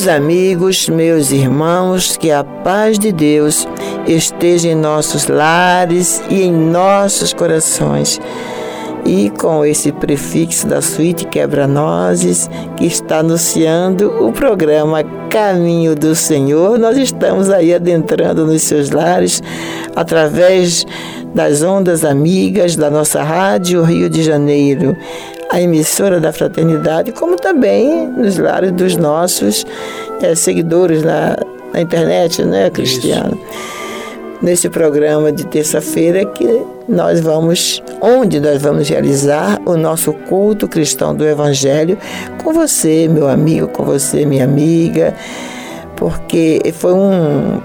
Meus amigos, meus irmãos, que a paz de Deus esteja em nossos lares e em nossos corações. E com esse prefixo da suíte Quebra-Nozes, que está anunciando o programa Caminho do Senhor, nós estamos aí adentrando nos seus lares através das ondas amigas da nossa rádio Rio de Janeiro a emissora da Fraternidade, como também nos lares dos nossos é, seguidores na, na, internet, né, Cristiano? Isso. Nesse programa de terça-feira que nós vamos, onde nós vamos realizar o nosso culto cristão do Evangelho com você, meu amigo, com você, minha amiga, porque foi um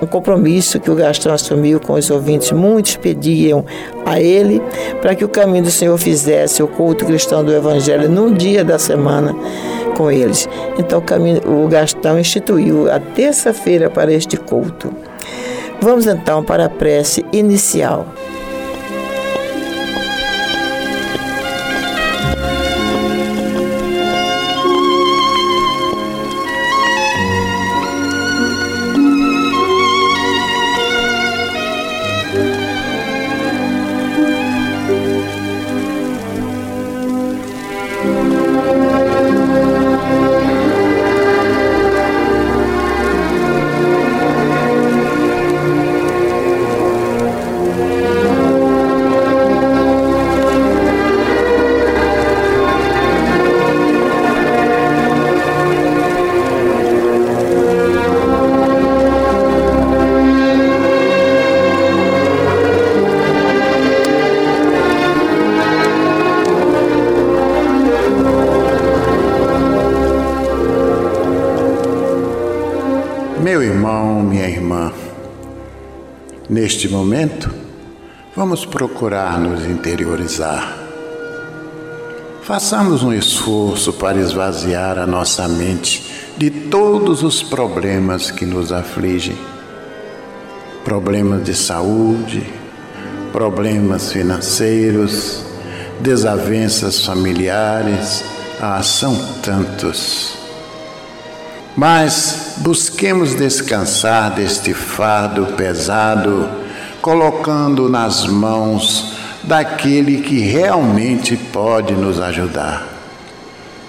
um compromisso que o Gastão assumiu com os ouvintes. Muitos pediam a ele para que o caminho do Senhor fizesse o culto cristão do Evangelho num dia da semana com eles. Então o, Gastão instituiu a terça-feira para este culto. Vamos então para a prece inicial. Vamos procurar nos interiorizar. Façamos um esforço para esvaziar a nossa mente de todos os problemas que nos afligem problemas de saúde, problemas financeiros, desavenças familiares, ah, são tantos. Mas busquemos descansar deste fardo pesado, colocando nas mãos daquele que realmente pode nos ajudar.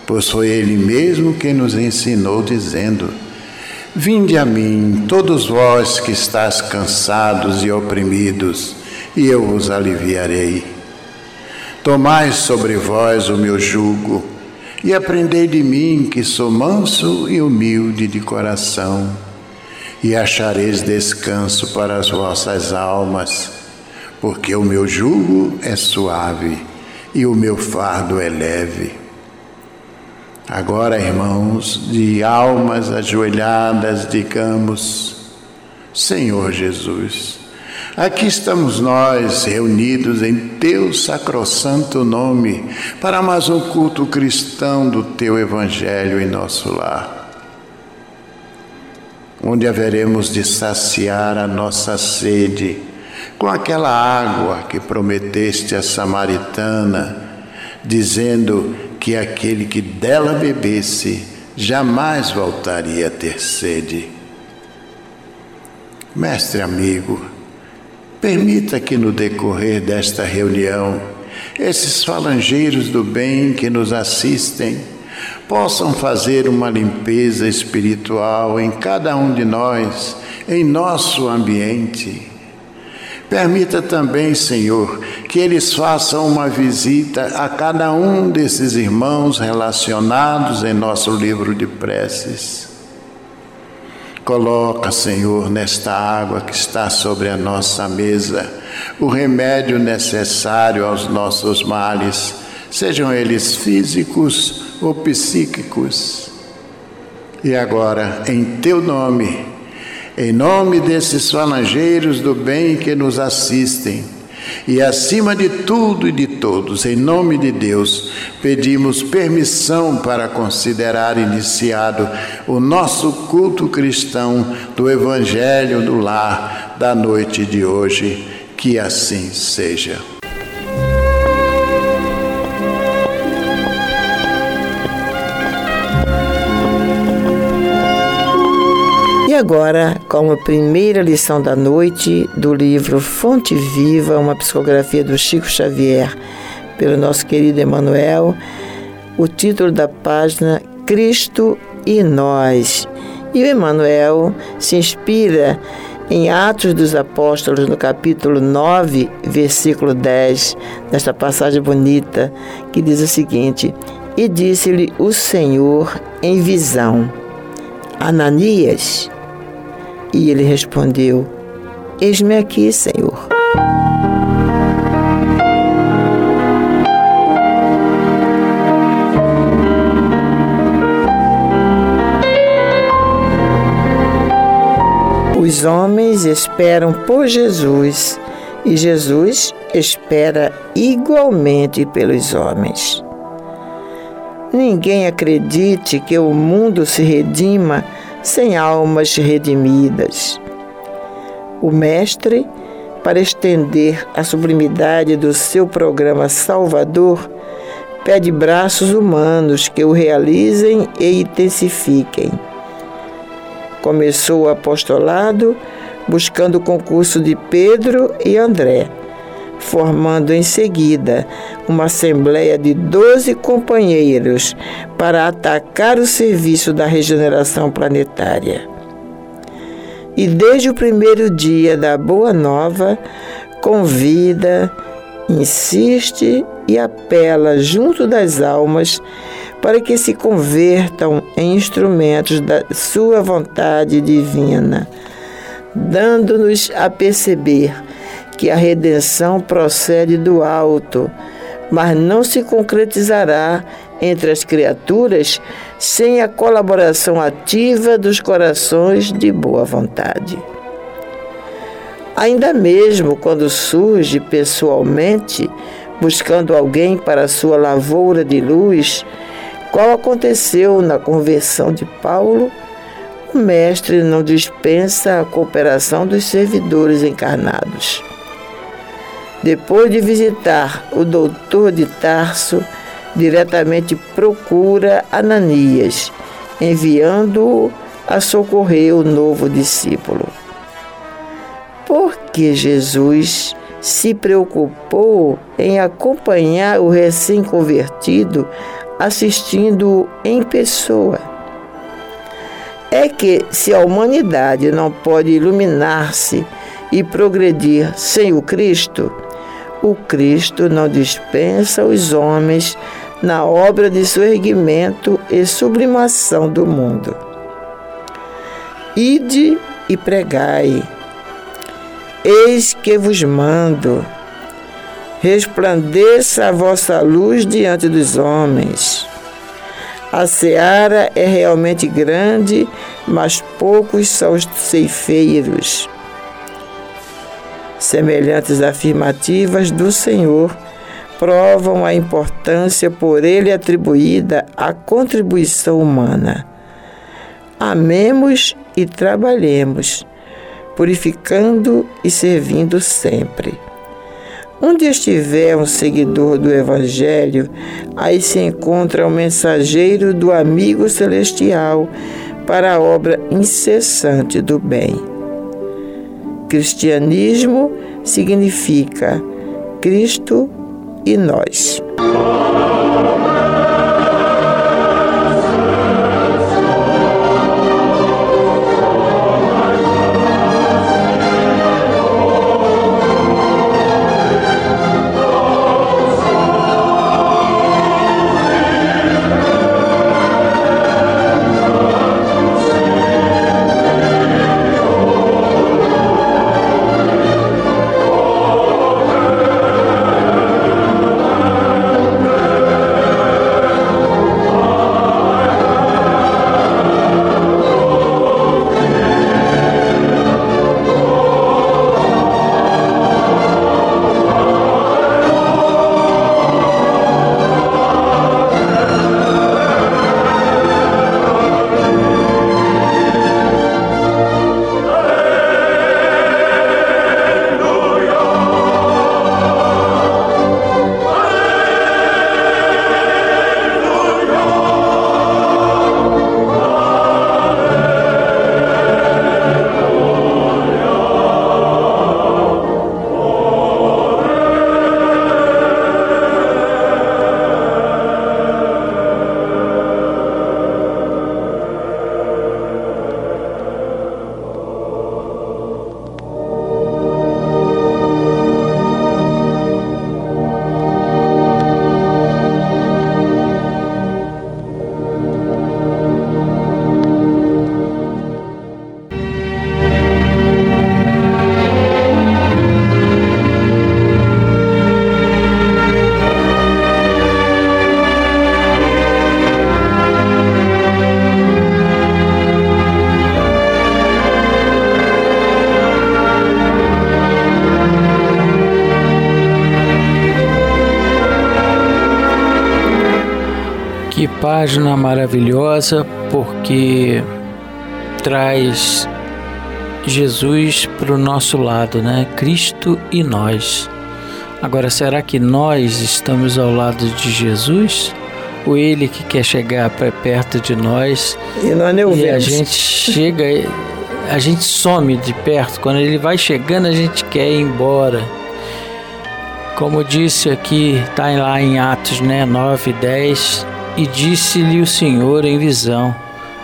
Pois foi Ele mesmo que nos ensinou, dizendo: Vinde a mim, todos vós que estáis cansados e oprimidos, e eu vos aliviarei. Tomai sobre vós o meu jugo e aprendei de mim, que sou manso e humilde de coração, e achareis descanso para as vossas almas, porque o meu jugo é suave e o meu fardo é leve. Agora, irmãos, de almas ajoelhadas, digamos: Senhor Jesus, aqui estamos nós reunidos em teu sacrossanto nome para mais um culto cristão do teu evangelho em nosso lar onde haveremos de saciar a nossa sede com aquela água que prometeste à samaritana, dizendo que aquele que dela bebesse jamais voltaria a ter sede. Mestre amigo, permita que no decorrer desta reunião, esses falangeiros do bem que nos assistem possam fazer uma limpeza espiritual em cada um de nós, em nosso ambiente Permita também, Senhor, que eles façam uma visita a cada um desses irmãos relacionados em nosso livro de preces. Coloca, Senhor, nesta água que está sobre a nossa mesa, o remédio necessário aos nossos males, sejam eles físicos ou psíquicos. E agora, em teu nome, em nome desses falangeiros do bem que nos assistem, e acima de tudo e de todos, em nome de Deus, pedimos permissão para considerar iniciado o nosso culto cristão do Evangelho do Lar da noite de hoje. Que assim seja. Agora, como primeira lição da noite do livro Fonte Viva, uma psicografia do Chico Xavier, pelo nosso querido Emanuel, o título da página Cristo e Nós. E o Emanuel se inspira em Atos dos Apóstolos, no capítulo 9, versículo 10, nesta passagem bonita, que diz o seguinte: E disse-lhe o Senhor em visão: Ananias. E ele respondeu: Eis-me aqui, Senhor. Os homens esperam por Jesus e Jesus espera igualmente pelos homens. Ninguém acredite que o mundo se redima sem almas redimidas. O Mestre, para estender a sublimidade do seu programa salvador, pede braços humanos que o realizem e intensifiquem. Começou o apostolado buscando o concurso de Pedro e André formando em seguida uma assembleia de doze companheiros para atacar o serviço da regeneração planetária. E desde o primeiro dia da Boa Nova, convida, insiste e apela junto das almas para que se convertam em instrumentos da sua vontade divina, dando-nos a perceber que a redenção procede do alto, mas não se concretizará entre as criaturas sem a colaboração ativa dos corações de boa vontade. Ainda mesmo quando surge pessoalmente, buscando alguém para sua lavoura de luz, qual aconteceu na conversão de Paulo, o Mestre não dispensa a cooperação dos servidores encarnados. Depois de visitar o doutor de Tarso, diretamente procura Ananias, enviando-o a socorrer o novo discípulo. Porque Jesus se preocupou em acompanhar o recém-convertido, assistindo-o em pessoa. É que, se a humanidade não pode iluminar-se e progredir sem o Cristo, o Cristo não dispensa os homens na obra de seu erguimento e sublimação do mundo. Ide e pregai. Eis que vos mando. Resplandeça a vossa luz diante dos homens. A seara é realmente grande, mas poucos são os ceifeiros. Semelhantes afirmativas do Senhor provam a importância por ele atribuída à contribuição humana. Amemos e trabalhemos, purificando e servindo sempre. Onde estiver um seguidor do Evangelho, aí se encontra o mensageiro do amigo celestial para a obra incessante do bem. Cristianismo significa Cristo e nós. Página maravilhosa porque traz Jesus para o nosso lado, né? Cristo e nós. Agora, será que nós estamos ao lado de Jesus? Ou ele que quer chegar para perto de nós e, nós não e a gente chega, a gente some de perto. Quando ele vai chegando, a gente quer ir embora. Como disse aqui, está lá em Atos né, 9 e 10, e disse-lhe o Senhor em visão: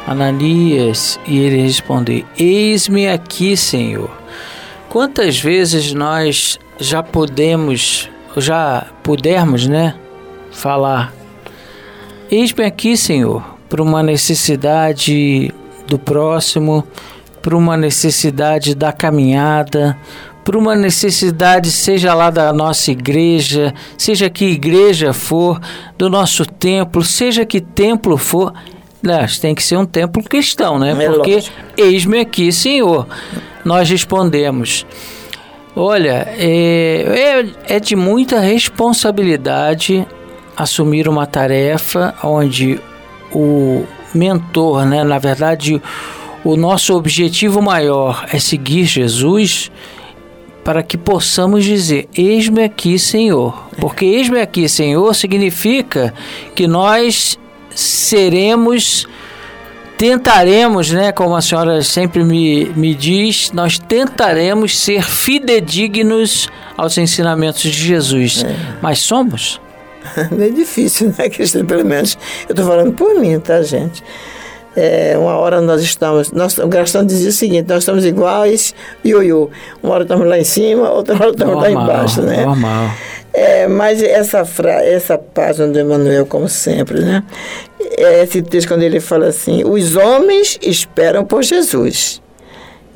Ananias, e ele respondeu: Eis-me aqui, Senhor. Quantas vezes nós já podemos, já pudermos, né, falar: Eis-me aqui, Senhor, para uma necessidade do próximo, para uma necessidade da caminhada, por uma necessidade, seja lá da nossa igreja, seja que igreja for, do nosso templo, seja que templo for, né, tem que ser um templo cristão, né? É Porque eis-me aqui, Senhor. Nós respondemos. Olha, é, é, é de muita responsabilidade assumir uma tarefa onde o mentor, né, na verdade, o nosso objetivo maior é seguir Jesus para que possamos dizer: Eis-me aqui, Senhor. Porque eis-me aqui, Senhor, significa que nós seremos, tentaremos, né, como a senhora sempre me, me diz, nós tentaremos ser fidedignos aos ensinamentos de Jesus. É. Mas somos? É difícil, né, Cristian? Pelo menos eu estou falando por mim, tá, gente? É, uma hora nós estamos, nós, o Gastão dizia o seguinte, nós estamos iguais, ioiô. Uma hora estamos lá em cima, outra hora estamos normal, lá embaixo, né? Normal. É, mas essa, fra essa página do Emmanuel, como sempre, né? É esse texto quando ele fala assim, os homens esperam por Jesus.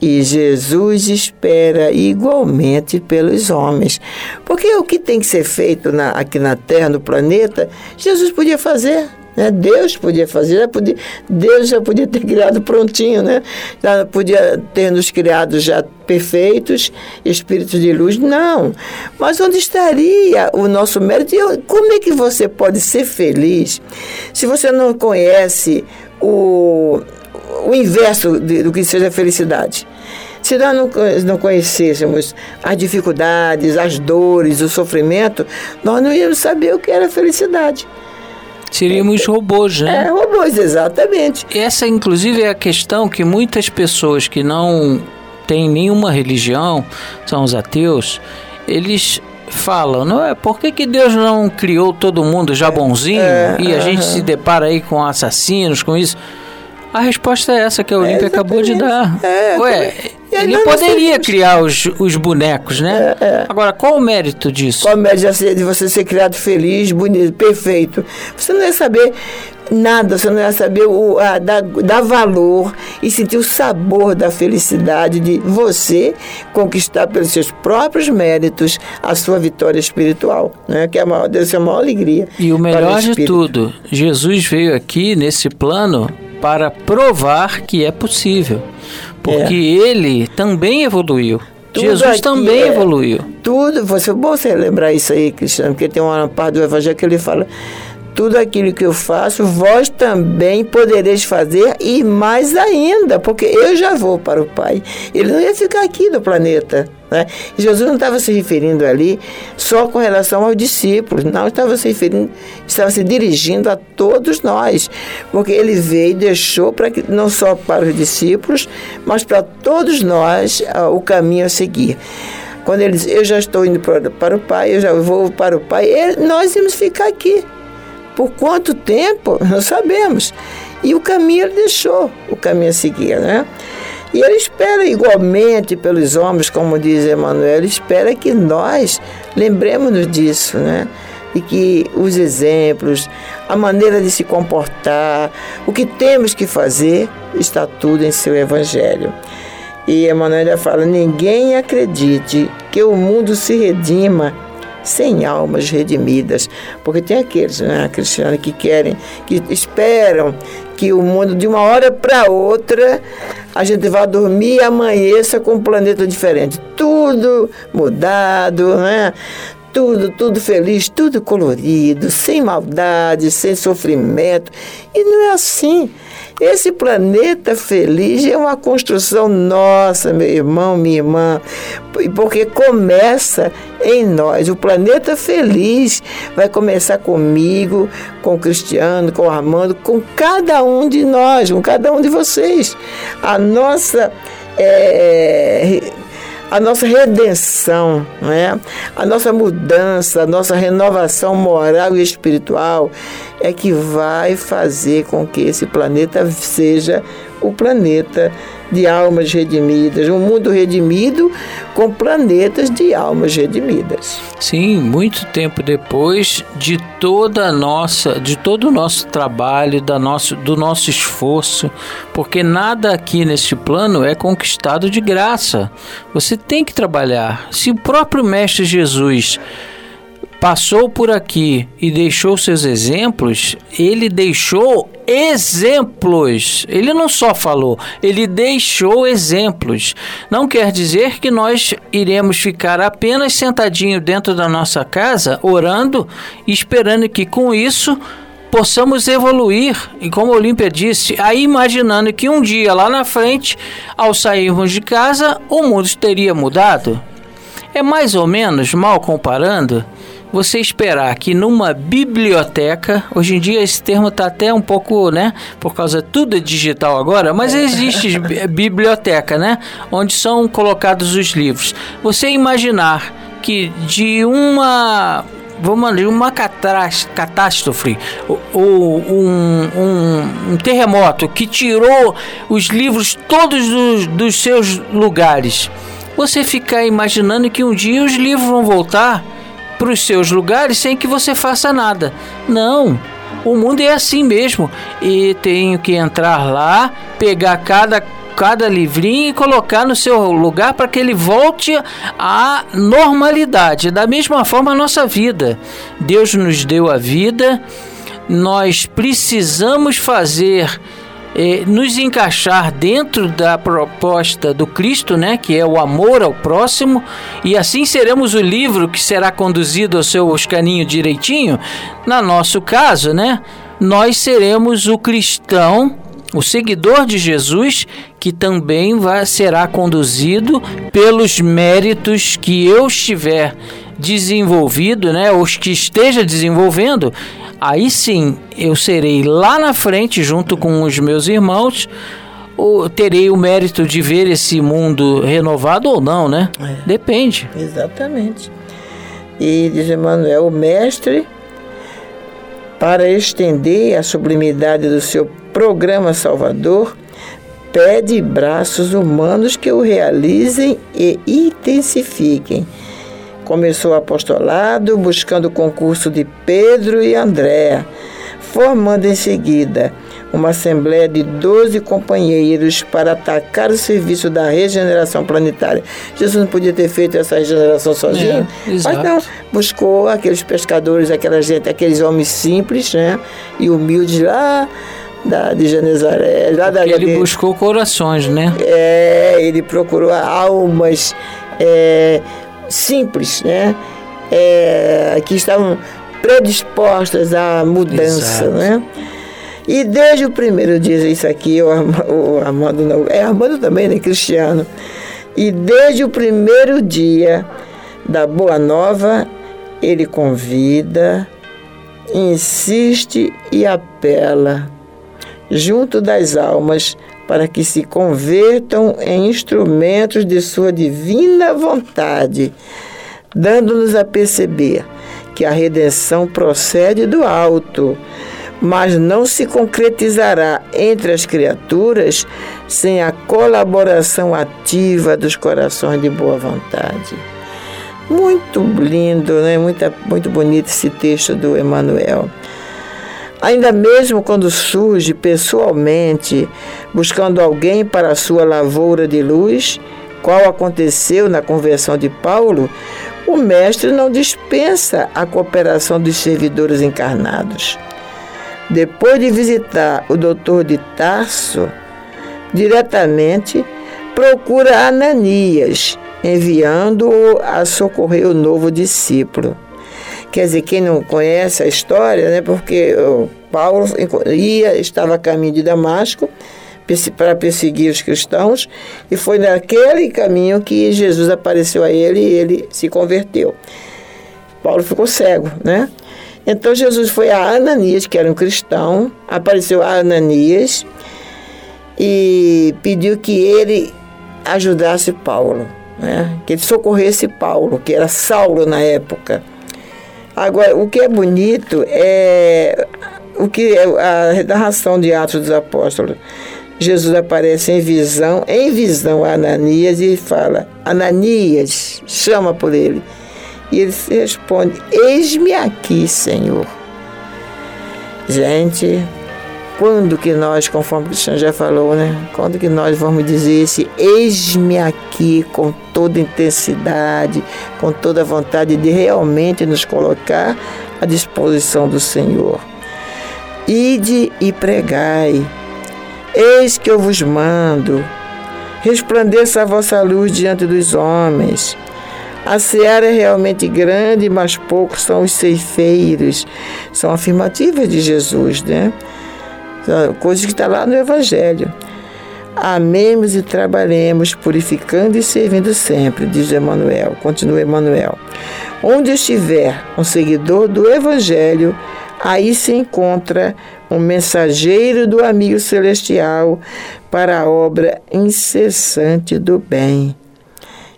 E Jesus espera igualmente pelos homens. Porque o que tem que ser feito na, aqui na Terra, no planeta, Jesus podia fazer. Né? Deus podia fazer, já podia, Deus já podia ter criado prontinho, né? Já podia ter nos criado já perfeitos, espíritos de luz. Não. Mas onde estaria o nosso mérito? E como é que você pode ser feliz se você não conhece o o inverso de, do que seja felicidade. Se nós não, não conhecêssemos as dificuldades, as dores, o sofrimento, nós não íamos saber o que era felicidade. Seríamos robôs, né? É, robôs, exatamente. Essa, inclusive, é a questão que muitas pessoas que não têm nenhuma religião, são os ateus, eles falam, não é? Por que, que Deus não criou todo mundo já bonzinho é, e a uh -huh. gente se depara aí com assassinos, com isso? A resposta é essa que a Olímpia é, acabou de dar. É, Ué, ele poderia criar os, os bonecos, né? É, é. Agora, qual o mérito disso? Qual o mérito de você ser criado feliz, bonito, perfeito? Você não ia saber nada, você não ia saber o, a, dar, dar valor e sentir o sabor da felicidade de você conquistar pelos seus próprios méritos a sua vitória espiritual, né? que é a maior, deve ser a maior alegria. E o melhor o de tudo, Jesus veio aqui nesse plano para provar que é possível. Porque é. ele também evoluiu. Tudo Jesus também é, evoluiu. Tudo, você, bom você lembrar isso aí, Cristiano, porque tem uma parte do Evangelho que ele fala: tudo aquilo que eu faço, vós também podereis fazer e mais ainda, porque eu já vou para o Pai. Ele não ia ficar aqui no planeta. Né? Jesus não estava se referindo ali só com relação aos discípulos, não estava se referindo, estava se dirigindo a todos nós, porque ele veio e deixou para que não só para os discípulos, mas para todos nós uh, o caminho a seguir. Quando ele diz, eu já estou indo para, para o Pai, eu já vou para o Pai, ele, nós íamos ficar aqui. Por quanto tempo? Não sabemos. E o caminho ele deixou, o caminho a seguir, né? E ele espera igualmente pelos homens, como diz Emmanuel, ele espera que nós lembremos-nos disso, né? E que os exemplos, a maneira de se comportar, o que temos que fazer, está tudo em seu Evangelho. E Emmanuel fala: ninguém acredite que o mundo se redima sem almas redimidas. Porque tem aqueles, né, Cristiano, que querem, que esperam que o mundo de uma hora para outra a gente vá dormir e amanheça com um planeta diferente. Tudo mudado, né? Tudo, tudo feliz, tudo colorido, sem maldade, sem sofrimento. E não é assim. Esse planeta feliz é uma construção nossa, meu irmão, minha irmã, porque começa em nós. O planeta feliz vai começar comigo, com o Cristiano, com o Armando, com cada um de nós, com cada um de vocês. A nossa. É, a nossa redenção, né? a nossa mudança, a nossa renovação moral e espiritual é que vai fazer com que esse planeta seja o planeta de almas redimidas, um mundo redimido com planetas de almas redimidas. Sim, muito tempo depois de toda a nossa, de todo o nosso trabalho, da nosso, do nosso esforço, porque nada aqui neste plano é conquistado de graça. Você tem que trabalhar. Se o próprio mestre Jesus passou por aqui e deixou seus exemplos, ele deixou exemplos. Ele não só falou, ele deixou exemplos. Não quer dizer que nós iremos ficar apenas sentadinho dentro da nossa casa, orando, esperando que com isso possamos evoluir. E como a Olímpia disse, aí imaginando que um dia lá na frente, ao sairmos de casa, o mundo teria mudado. É mais ou menos, mal comparando, você esperar que numa biblioteca, hoje em dia esse termo está até um pouco, né, por causa tudo é digital agora, mas é. existe biblioteca, né, onde são colocados os livros. Você imaginar que de uma vamos dizer, uma catástrofe ou um, um, um, terremoto que tirou os livros todos dos, dos seus lugares, você ficar imaginando que um dia os livros vão voltar para os seus lugares sem que você faça nada. Não. O mundo é assim mesmo. E tenho que entrar lá, pegar cada cada livrinho e colocar no seu lugar para que ele volte à normalidade. Da mesma forma, a nossa vida. Deus nos deu a vida, nós precisamos fazer. Eh, nos encaixar dentro da proposta do Cristo, né, que é o amor ao próximo, e assim seremos o livro que será conduzido ao seu caninho direitinho. Na nosso caso, né, nós seremos o cristão o seguidor de Jesus que também vai, será conduzido pelos méritos que eu estiver desenvolvido, né, os que esteja desenvolvendo, aí sim eu serei lá na frente junto com os meus irmãos, ou terei o mérito de ver esse mundo renovado ou não, né? É. Depende. Exatamente. E diz Emmanuel, o mestre para estender a sublimidade do seu programa Salvador, pede braços humanos que o realizem e intensifiquem. Começou o apostolado buscando o concurso de Pedro e André, formando em seguida uma assembleia de 12 companheiros para atacar o serviço da regeneração planetária. Jesus não podia ter feito essa regeneração sozinho, é, mas não, buscou aqueles pescadores, aquela gente, aqueles homens simples né, e humildes lá da, de Genezaré. Lá da, ele buscou corações, né? É, ele procurou almas é, simples, né? É, que estavam predispostas à mudança, Exato. né? E desde o primeiro dia, isso aqui, o, Armando não, é Armando também, né, Cristiano? E desde o primeiro dia da Boa Nova, ele convida, insiste e apela junto das almas para que se convertam em instrumentos de sua divina vontade, dando-nos a perceber que a redenção procede do alto mas não se concretizará entre as criaturas sem a colaboração ativa dos corações de boa vontade. Muito lindo, né? muito, muito bonito esse texto do Emmanuel. Ainda mesmo quando surge pessoalmente, buscando alguém para a sua lavoura de luz, qual aconteceu na conversão de Paulo, o Mestre não dispensa a cooperação dos servidores encarnados. Depois de visitar o doutor de Tarso, diretamente procura Ananias, enviando-o a socorrer o novo discípulo. Quer dizer, quem não conhece a história, né, porque Paulo ia, estava a caminho de Damasco para perseguir os cristãos, e foi naquele caminho que Jesus apareceu a ele e ele se converteu. Paulo ficou cego, né? Então Jesus foi a Ananias, que era um cristão, apareceu a Ananias e pediu que ele ajudasse Paulo, né? que ele socorresse Paulo, que era Saulo na época. Agora, o que é bonito é o que é a narração de Atos dos Apóstolos. Jesus aparece em visão, em visão a Ananias e fala: Ananias, chama por ele. E ele responde: Eis-me aqui, Senhor. Gente, quando que nós, conforme o Cristiano já falou, né? Quando que nós vamos dizer esse eis-me aqui com toda intensidade, com toda vontade de realmente nos colocar à disposição do Senhor. Ide e pregai. Eis que eu vos mando. Resplandeça a vossa luz diante dos homens a seara é realmente grande, mas poucos são os ceifeiros. São afirmativas de Jesus, né? Coisas que está lá no Evangelho. Amemos e trabalhemos, purificando e servindo sempre, diz Emmanuel, continua Emmanuel. Onde estiver um seguidor do Evangelho, aí se encontra um mensageiro do amigo celestial para a obra incessante do bem.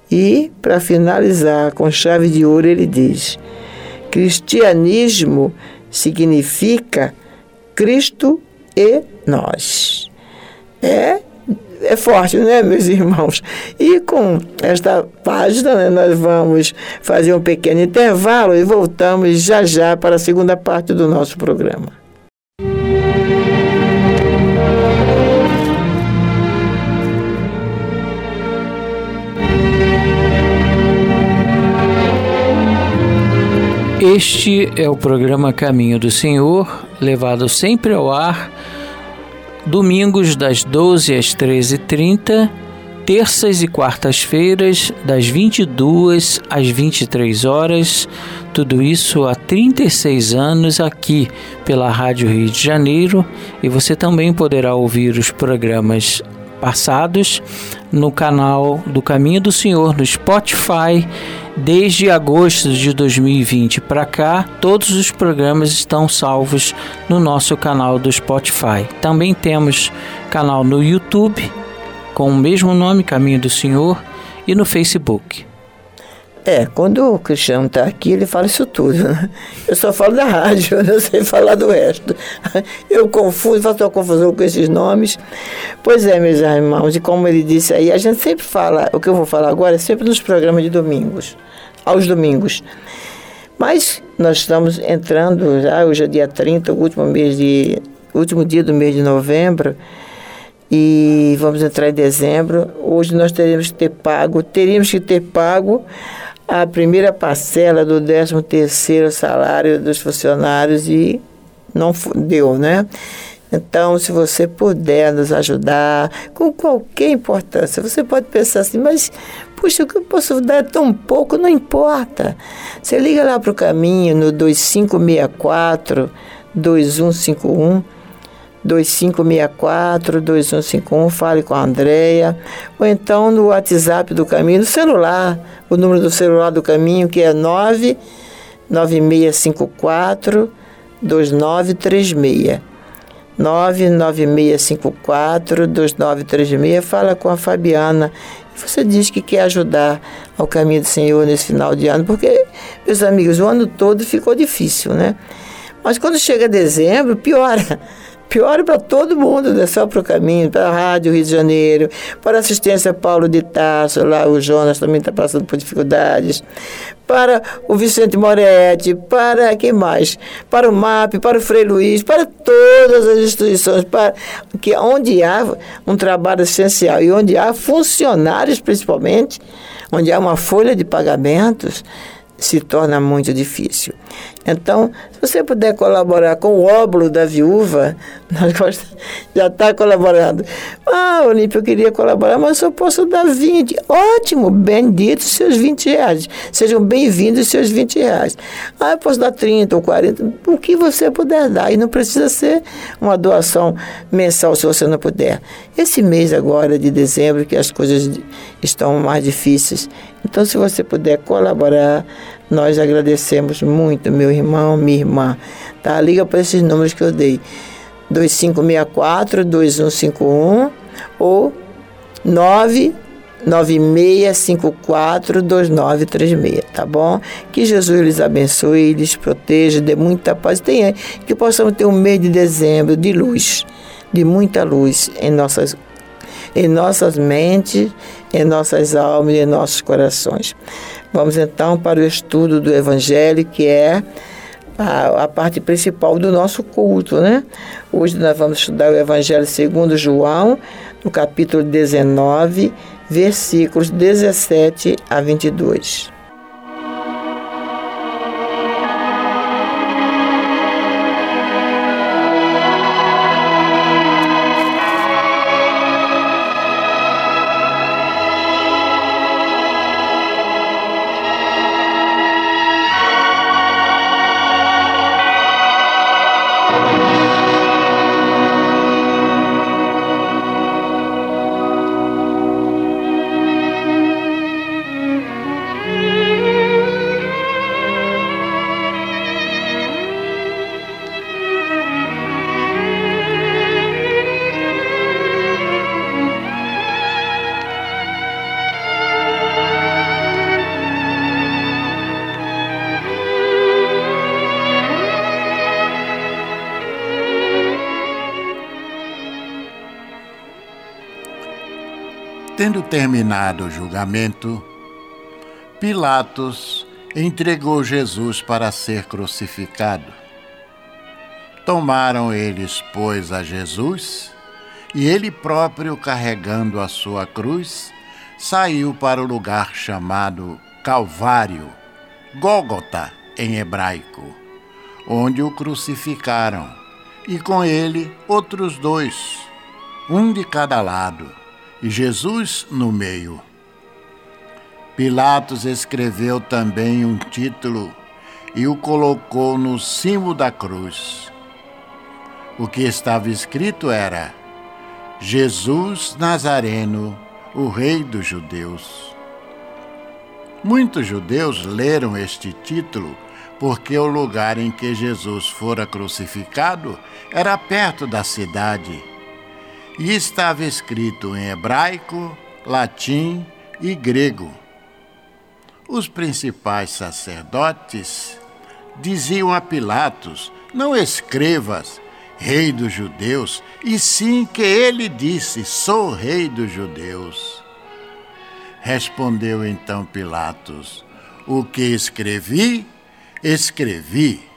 E, para finalizar com chave de ouro, ele diz: Cristianismo significa Cristo e nós. É, é forte, né, meus irmãos? E com esta página, né, nós vamos fazer um pequeno intervalo e voltamos já já para a segunda parte do nosso programa. Este é o programa Caminho do Senhor, levado sempre ao ar, domingos das 12 às 13h30, terças e quartas-feiras, das 22 às 23 horas. Tudo isso há 36 anos aqui pela Rádio Rio de Janeiro e você também poderá ouvir os programas passados no canal do Caminho do Senhor no Spotify. Desde agosto de 2020 para cá, todos os programas estão salvos no nosso canal do Spotify. Também temos canal no YouTube com o mesmo nome, Caminho do Senhor, e no Facebook. É, quando o Cristiano está aqui, ele fala isso tudo. Né? Eu só falo da rádio, eu não sei falar do resto. Eu confuso, faço uma confusão com esses nomes. Pois é, meus irmãos, e como ele disse aí, a gente sempre fala, o que eu vou falar agora é sempre nos programas de domingos, aos domingos. Mas nós estamos entrando já, hoje é dia 30, o último mês de. último dia do mês de novembro e vamos entrar em dezembro. Hoje nós teremos que ter pago, teríamos que ter pago a primeira parcela do 13 terceiro salário dos funcionários e não deu, né? Então, se você puder nos ajudar com qualquer importância, você pode pensar assim, mas puxa, o que eu posso dar é tão pouco, não importa. Você liga lá para o caminho no 2564 2151 2564-2151, fale com a Andrea, ou então no WhatsApp do Caminho, no celular, o número do celular do Caminho, que é 99654 2936. 99654 2936, fala com a Fabiana. Você diz que quer ajudar ao caminho do Senhor nesse final de ano, porque, meus amigos, o ano todo ficou difícil, né? Mas quando chega dezembro, piora pior para todo mundo, não é só para o caminho, para a Rádio Rio de Janeiro, para a assistência Paulo de Tasso, lá o Jonas também está passando por dificuldades, para o Vicente Moretti, para quem mais? Para o MAP, para o Frei Luiz, para todas as instituições, para que onde há um trabalho essencial e onde há funcionários principalmente, onde há uma folha de pagamentos, se torna muito difícil. Então, se você puder colaborar com o óbolo da viúva, nós já está colaborando. Ah, Olímpio, eu queria colaborar, mas eu posso dar 20. Ótimo, bendito seus 20 reais. Sejam bem-vindos seus 20 reais. Ah, eu posso dar 30 ou 40, o que você puder dar. E não precisa ser uma doação mensal se você não puder. Esse mês agora de dezembro, que as coisas estão mais difíceis. Então, se você puder colaborar, nós agradecemos muito, meu irmão, minha irmã. Tá? Liga para esses números que eu dei. 2564-2151 ou 996542936, tá bom? Que Jesus lhes abençoe, lhes proteja, dê muita paz. Tenha, que possamos ter um mês de dezembro de luz, de muita luz em nossas, em nossas mentes, em nossas almas e em nossos corações. Vamos então para o estudo do Evangelho, que é a, a, parte principal do nosso culto, né? Hoje nós vamos estudar o Evangelho segundo João, no capítulo 19, versículos 17 a 22. Terminado o julgamento, Pilatos entregou Jesus para ser crucificado. Tomaram eles, pois, a Jesus, e ele próprio, carregando a sua cruz, saiu para o lugar chamado Calvário, Gólgota em hebraico, onde o crucificaram, e com ele outros dois, um de cada lado, e Jesus no meio. Pilatos escreveu também um título e o colocou no cimo da cruz. O que estava escrito era: Jesus Nazareno, o Rei dos Judeus. Muitos judeus leram este título porque o lugar em que Jesus fora crucificado era perto da cidade e estava escrito em hebraico, latim e grego. Os principais sacerdotes diziam a Pilatos: Não escrevas, Rei dos Judeus, e sim que ele disse: Sou Rei dos Judeus. Respondeu então Pilatos: O que escrevi, escrevi.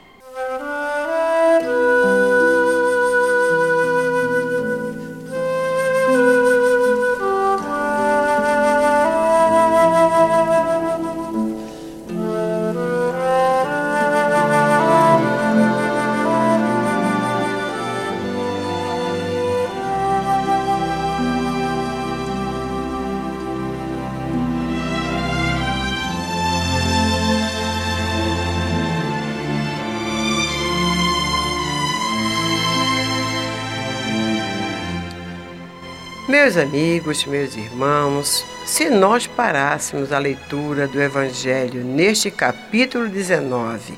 Meus amigos, meus irmãos, se nós parássemos a leitura do Evangelho neste capítulo 19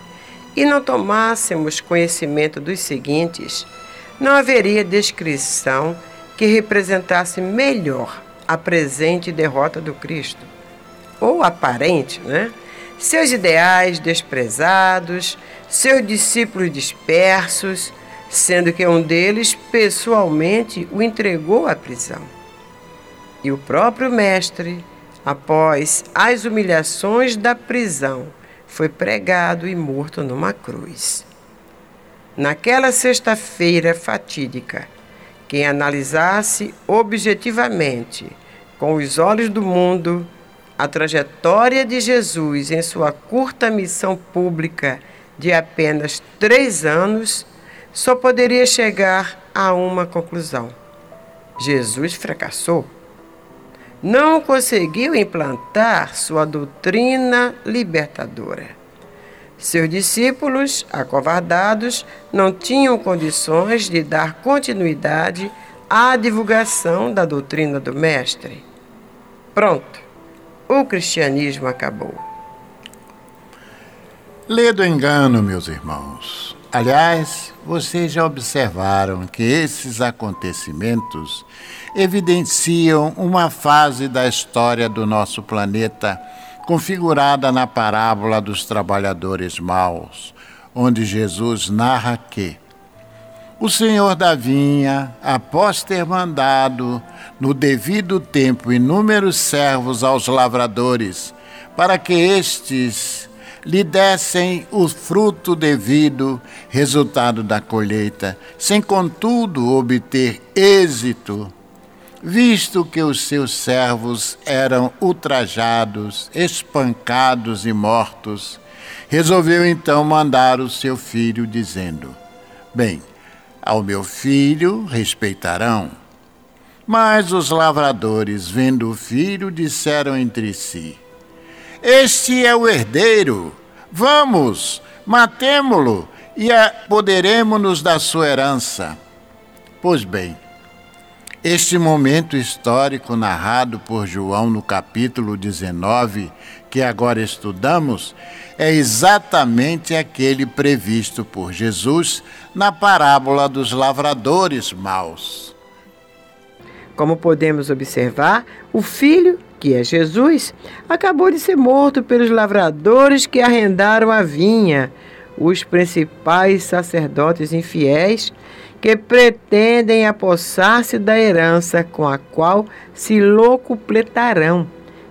e não tomássemos conhecimento dos seguintes, não haveria descrição que representasse melhor a presente derrota do Cristo, ou aparente, né? Seus ideais desprezados, seus discípulos dispersos, sendo que um deles pessoalmente o entregou à prisão. E o próprio Mestre, após as humilhações da prisão, foi pregado e morto numa cruz. Naquela sexta-feira fatídica, quem analisasse objetivamente, com os olhos do mundo, a trajetória de Jesus em sua curta missão pública de apenas três anos, só poderia chegar a uma conclusão: Jesus fracassou não conseguiu implantar sua doutrina libertadora. Seus discípulos, acovardados, não tinham condições de dar continuidade à divulgação da doutrina do Mestre. Pronto, o cristianismo acabou. Lê do engano, meus irmãos. Aliás, vocês já observaram que esses acontecimentos evidenciam uma fase da história do nosso planeta configurada na parábola dos trabalhadores maus, onde Jesus narra que o senhor da vinha, após ter mandado no devido tempo inúmeros servos aos lavradores, para que estes lhe dessem o fruto devido, resultado da colheita, sem contudo obter êxito, visto que os seus servos eram ultrajados, espancados e mortos, resolveu então mandar o seu filho, dizendo: Bem, ao meu filho respeitarão. Mas os lavradores, vendo o filho, disseram entre si: Este é o herdeiro. Vamos, matemo-lo e apoderemo-nos da sua herança. Pois bem, este momento histórico narrado por João no capítulo 19, que agora estudamos, é exatamente aquele previsto por Jesus na parábola dos lavradores maus. Como podemos observar, o filho, que é Jesus, acabou de ser morto pelos lavradores que arrendaram a vinha, os principais sacerdotes infiéis que pretendem apossar-se da herança com a qual se locupletarão,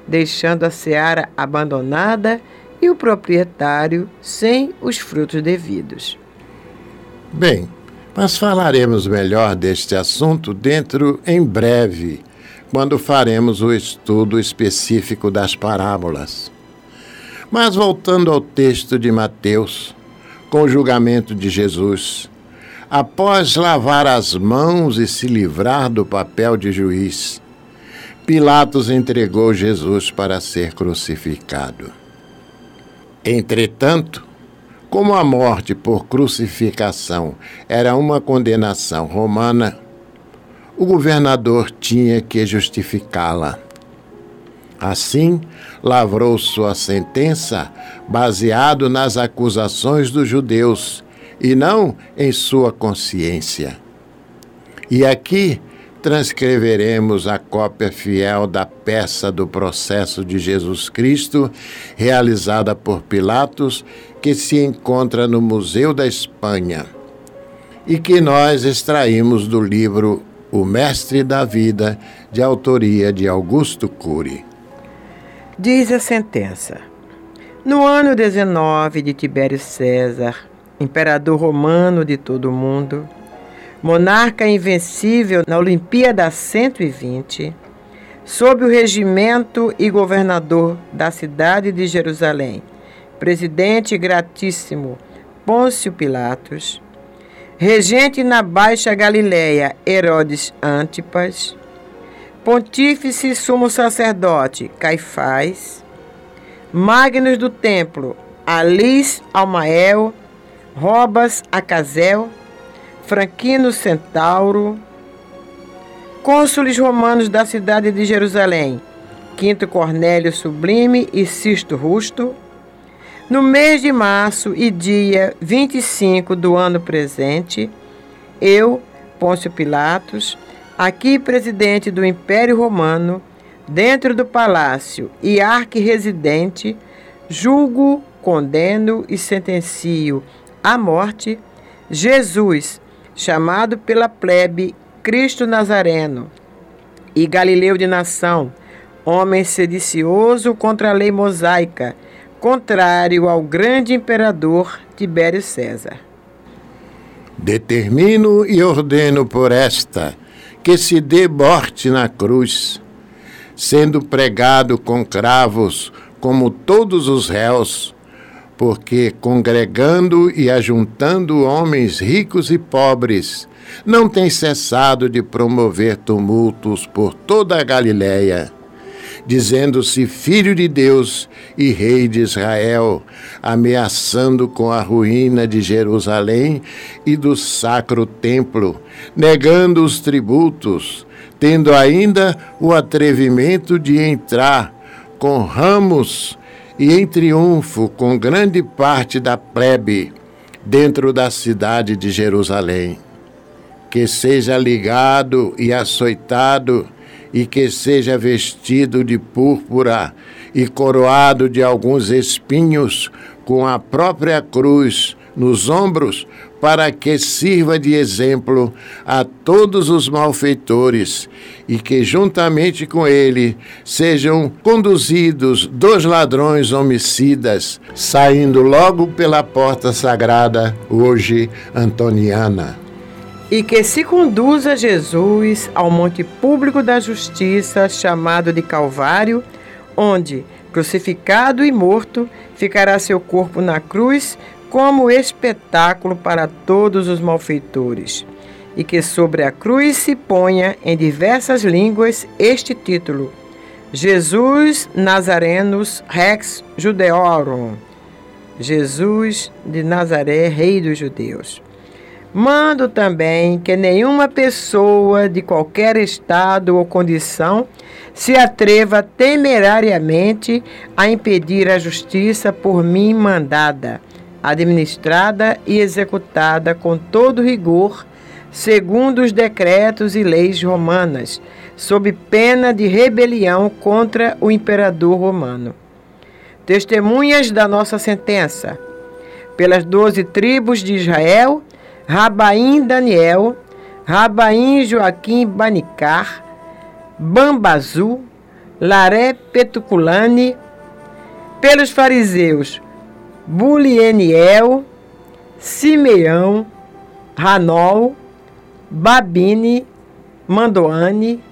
deixando a seara abandonada e o proprietário sem os frutos devidos. Bem, mas falaremos melhor deste assunto dentro em breve, quando faremos o estudo específico das parábolas. Mas voltando ao texto de Mateus, com o julgamento de Jesus, após lavar as mãos e se livrar do papel de juiz, Pilatos entregou Jesus para ser crucificado. Entretanto, como a morte por crucificação era uma condenação romana, o governador tinha que justificá-la. Assim, lavrou sua sentença baseado nas acusações dos judeus e não em sua consciência. E aqui transcreveremos a cópia fiel da peça do processo de Jesus Cristo, realizada por Pilatos, que se encontra no Museu da Espanha, e que nós extraímos do livro O Mestre da Vida, de autoria de Augusto Cury. Diz a sentença: No ano 19 de Tibério César, imperador romano de todo o mundo, monarca invencível na Olimpíada 120, sob o regimento e governador da cidade de Jerusalém, presidente gratíssimo Pôncio Pilatos, regente na Baixa Galiléia Herodes Antipas, pontífice sumo sacerdote Caifás, Magnus do Templo Alis Almael, Robas Acazel, Franquino Centauro, cônsules romanos da cidade de Jerusalém, Quinto Cornélio Sublime e Sisto Rusto, no mês de março e dia 25 do ano presente, eu, Pôncio Pilatos, aqui presidente do Império Romano, dentro do palácio e arque-residente, julgo, condeno e sentencio à morte Jesus, chamado pela plebe Cristo Nazareno, e Galileu de nação, homem sedicioso contra a lei mosaica, contrário ao grande imperador Tibério César. Determino e ordeno por esta que se dê morte na cruz, sendo pregado com cravos como todos os réus, porque congregando e ajuntando homens ricos e pobres, não tem cessado de promover tumultos por toda a Galiléia, dizendo-se filho de Deus e rei de Israel, ameaçando com a ruína de Jerusalém e do sacro templo, negando os tributos, tendo ainda o atrevimento de entrar com ramos e em triunfo com grande parte da plebe dentro da cidade de Jerusalém. Que seja ligado e açoitado, e que seja vestido de púrpura e coroado de alguns espinhos, com a própria cruz nos ombros, para que sirva de exemplo a todos os malfeitores e que, juntamente com ele, sejam conduzidos dos ladrões homicidas, saindo logo pela porta sagrada, hoje antoniana. E que se conduza Jesus ao monte público da justiça, chamado de Calvário, onde, crucificado e morto, ficará seu corpo na cruz como espetáculo para todos os malfeitores, e que sobre a cruz se ponha em diversas línguas este título: Jesus Nazarenus Rex Judeorum. Jesus de Nazaré, Rei dos Judeus. Mando também que nenhuma pessoa de qualquer estado ou condição se atreva temerariamente a impedir a justiça por mim mandada administrada e executada com todo rigor, segundo os decretos e leis romanas, sob pena de rebelião contra o imperador romano. Testemunhas da nossa sentença. Pelas doze tribos de Israel, Rabaim Daniel, Rabaim Joaquim Banicar, Bambazu, Laré Petuculane, pelos fariseus Bulieniel, Simeão, Ranol, Babine, Mandoane,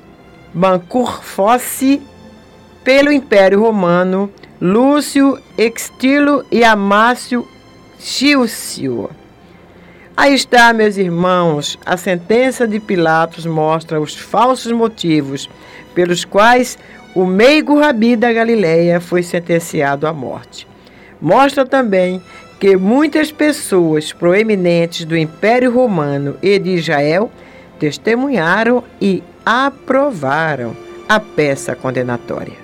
Bancur Fosse, pelo Império Romano, Lúcio Extilo e Amácio Chilcio. Aí está, meus irmãos, a sentença de Pilatos mostra os falsos motivos pelos quais o meigo Rabi da Galileia foi sentenciado à morte. Mostra também que muitas pessoas proeminentes do Império Romano e de Israel testemunharam e aprovaram a peça condenatória.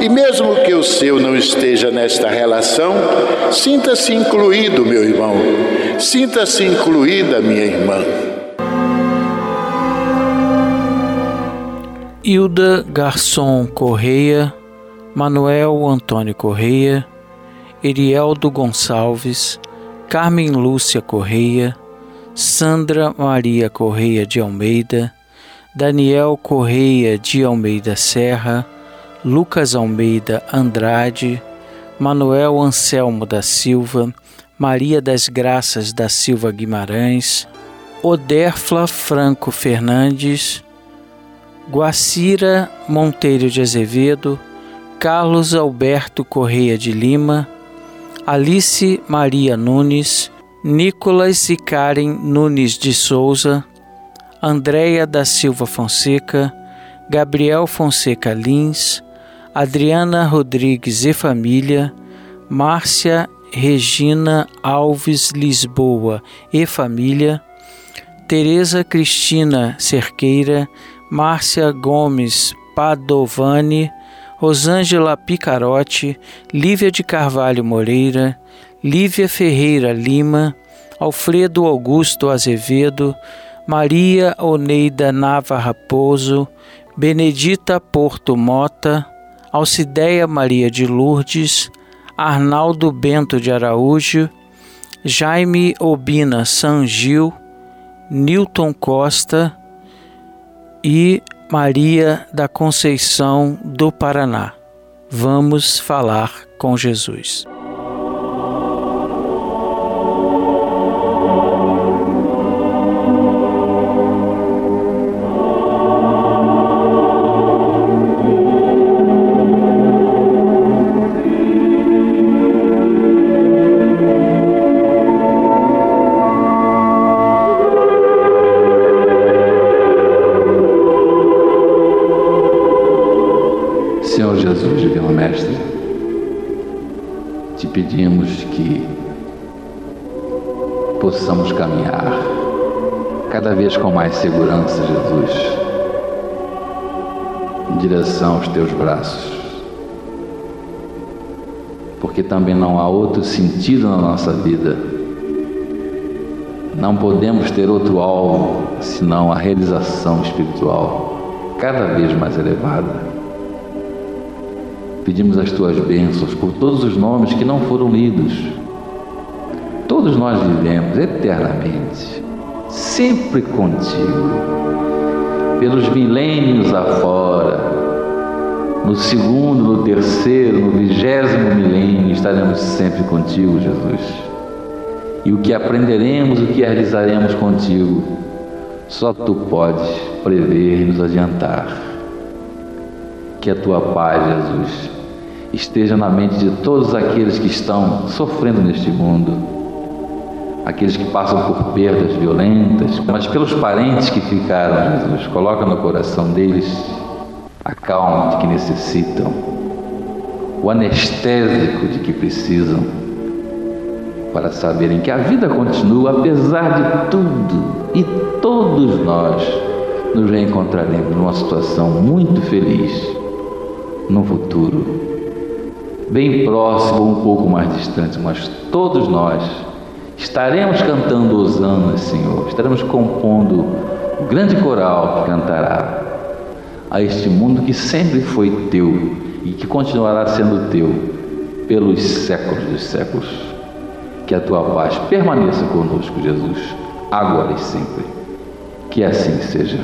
e, mesmo que o seu não esteja nesta relação, sinta-se incluído, meu irmão, sinta-se incluída, minha irmã. Hilda Garçom Correia, Manuel Antônio Correia, Erieldo Gonçalves, Carmen Lúcia Correia, Sandra Maria Correia de Almeida, Daniel Correia de Almeida Serra, Lucas Almeida Andrade, Manuel Anselmo da Silva, Maria das Graças da Silva Guimarães, Oderfla Franco Fernandes, Guacira Monteiro de Azevedo, Carlos Alberto Correia de Lima, Alice Maria Nunes, Nicolas e Karen Nunes de Souza, Andréia da Silva Fonseca, Gabriel Fonseca Lins, Adriana Rodrigues e família, Márcia Regina Alves Lisboa e família, Tereza Cristina Cerqueira, Márcia Gomes Padovani, Rosângela Picarotti, Lívia de Carvalho Moreira, Lívia Ferreira Lima, Alfredo Augusto Azevedo, Maria Oneida Nava Raposo, Benedita Porto Mota, Alcideia Maria de Lourdes, Arnaldo Bento de Araújo, Jaime Obina Sangil, Newton Costa e Maria da Conceição do Paraná. Vamos falar com Jesus. Mais segurança, Jesus, em direção aos teus braços. Porque também não há outro sentido na nossa vida. Não podemos ter outro alvo senão a realização espiritual cada vez mais elevada. Pedimos as tuas bênçãos por todos os nomes que não foram lidos. Todos nós vivemos eternamente, sempre contigo, pelos milênios afora. No segundo, no terceiro, no vigésimo milênio estaremos sempre contigo, Jesus. E o que aprenderemos, o que realizaremos contigo, só tu podes prever e nos adiantar. Que a tua paz, Jesus, esteja na mente de todos aqueles que estão sofrendo neste mundo, aqueles que passam por perdas violentas, mas pelos parentes que ficaram, Jesus, coloca no coração deles a calma de que necessitam, o anestésico de que precisam, para saberem que a vida continua apesar de tudo e todos nós nos reencontraremos numa situação muito feliz no futuro, bem próximo ou um pouco mais distante, mas todos nós estaremos cantando Osanas, Senhor, estaremos compondo o grande coral que cantará a este mundo que sempre foi teu e que continuará sendo teu pelos séculos dos séculos. Que a tua paz permaneça conosco, Jesus, agora e sempre. Que assim seja.